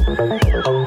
Oh.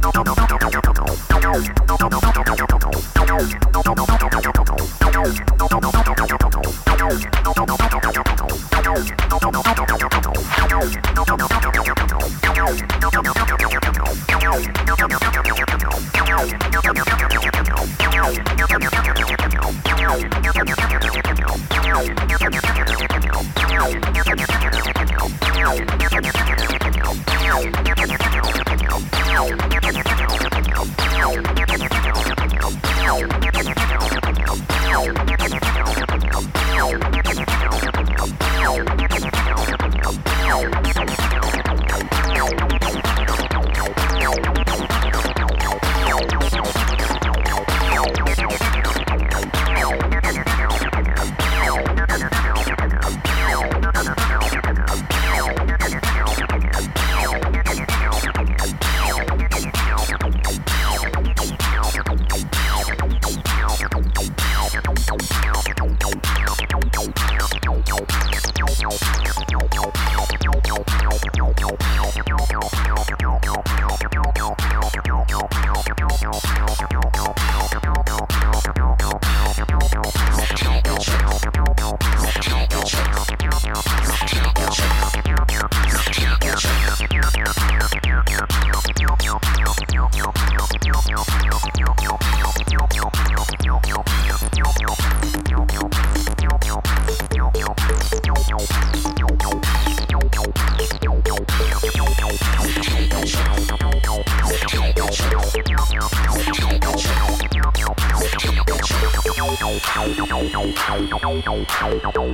どどどどど。